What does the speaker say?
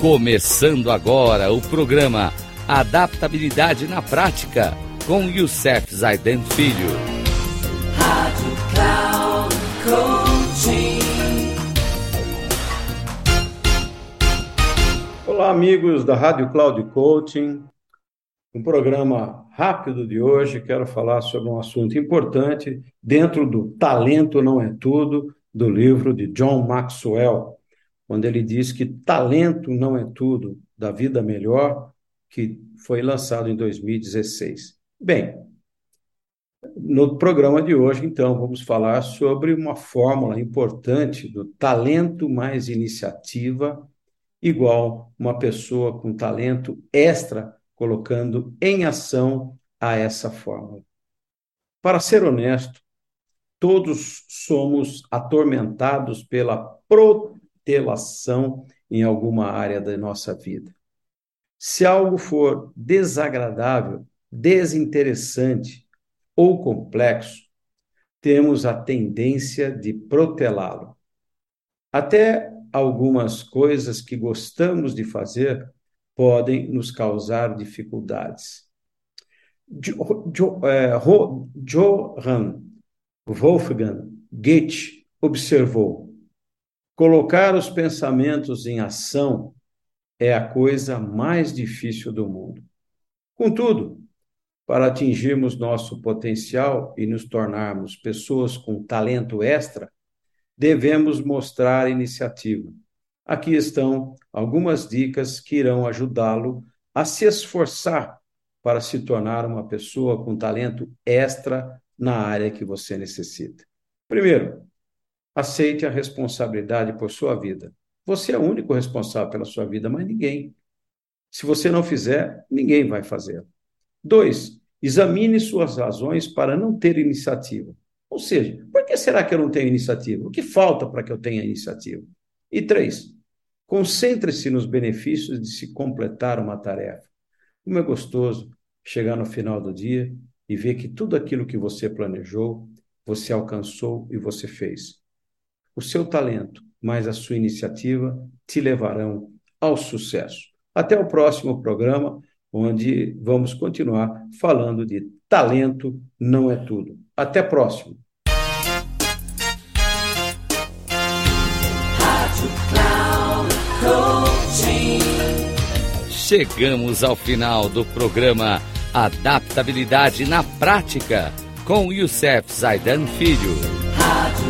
Começando agora o programa Adaptabilidade na Prática com Youssef Zaiden Filho. Rádio Cloud Coaching. Olá, amigos da Rádio Cloud Coaching. Um programa rápido de hoje, quero falar sobre um assunto importante dentro do Talento Não É Tudo, do livro de John Maxwell, quando ele diz que talento não é tudo da vida melhor, que foi lançado em 2016. Bem, no programa de hoje, então, vamos falar sobre uma fórmula importante do talento mais iniciativa igual uma pessoa com talento extra colocando em ação a essa fórmula. Para ser honesto, todos somos atormentados pela protelação em alguma área da nossa vida. Se algo for desagradável, desinteressante ou complexo, temos a tendência de protelá-lo. Até algumas coisas que gostamos de fazer podem nos causar dificuldades. É, Johann Wolfgang Goethe observou: Colocar os pensamentos em ação é a coisa mais difícil do mundo. Contudo, para atingirmos nosso potencial e nos tornarmos pessoas com talento extra, devemos mostrar iniciativa. Aqui estão algumas dicas que irão ajudá-lo a se esforçar para se tornar uma pessoa com talento extra na área que você necessita. Primeiro, Aceite a responsabilidade por sua vida. Você é o único responsável pela sua vida, mas ninguém. Se você não fizer, ninguém vai fazer. Dois, examine suas razões para não ter iniciativa. Ou seja, por que será que eu não tenho iniciativa? O que falta para que eu tenha iniciativa? E três, concentre-se nos benefícios de se completar uma tarefa. Como é gostoso chegar no final do dia e ver que tudo aquilo que você planejou, você alcançou e você fez. O seu talento mais a sua iniciativa te levarão ao sucesso. Até o próximo programa, onde vamos continuar falando de talento não é tudo. Até próximo. Chegamos ao final do programa Adaptabilidade na Prática com Youssef Zaidan Filho. Rádio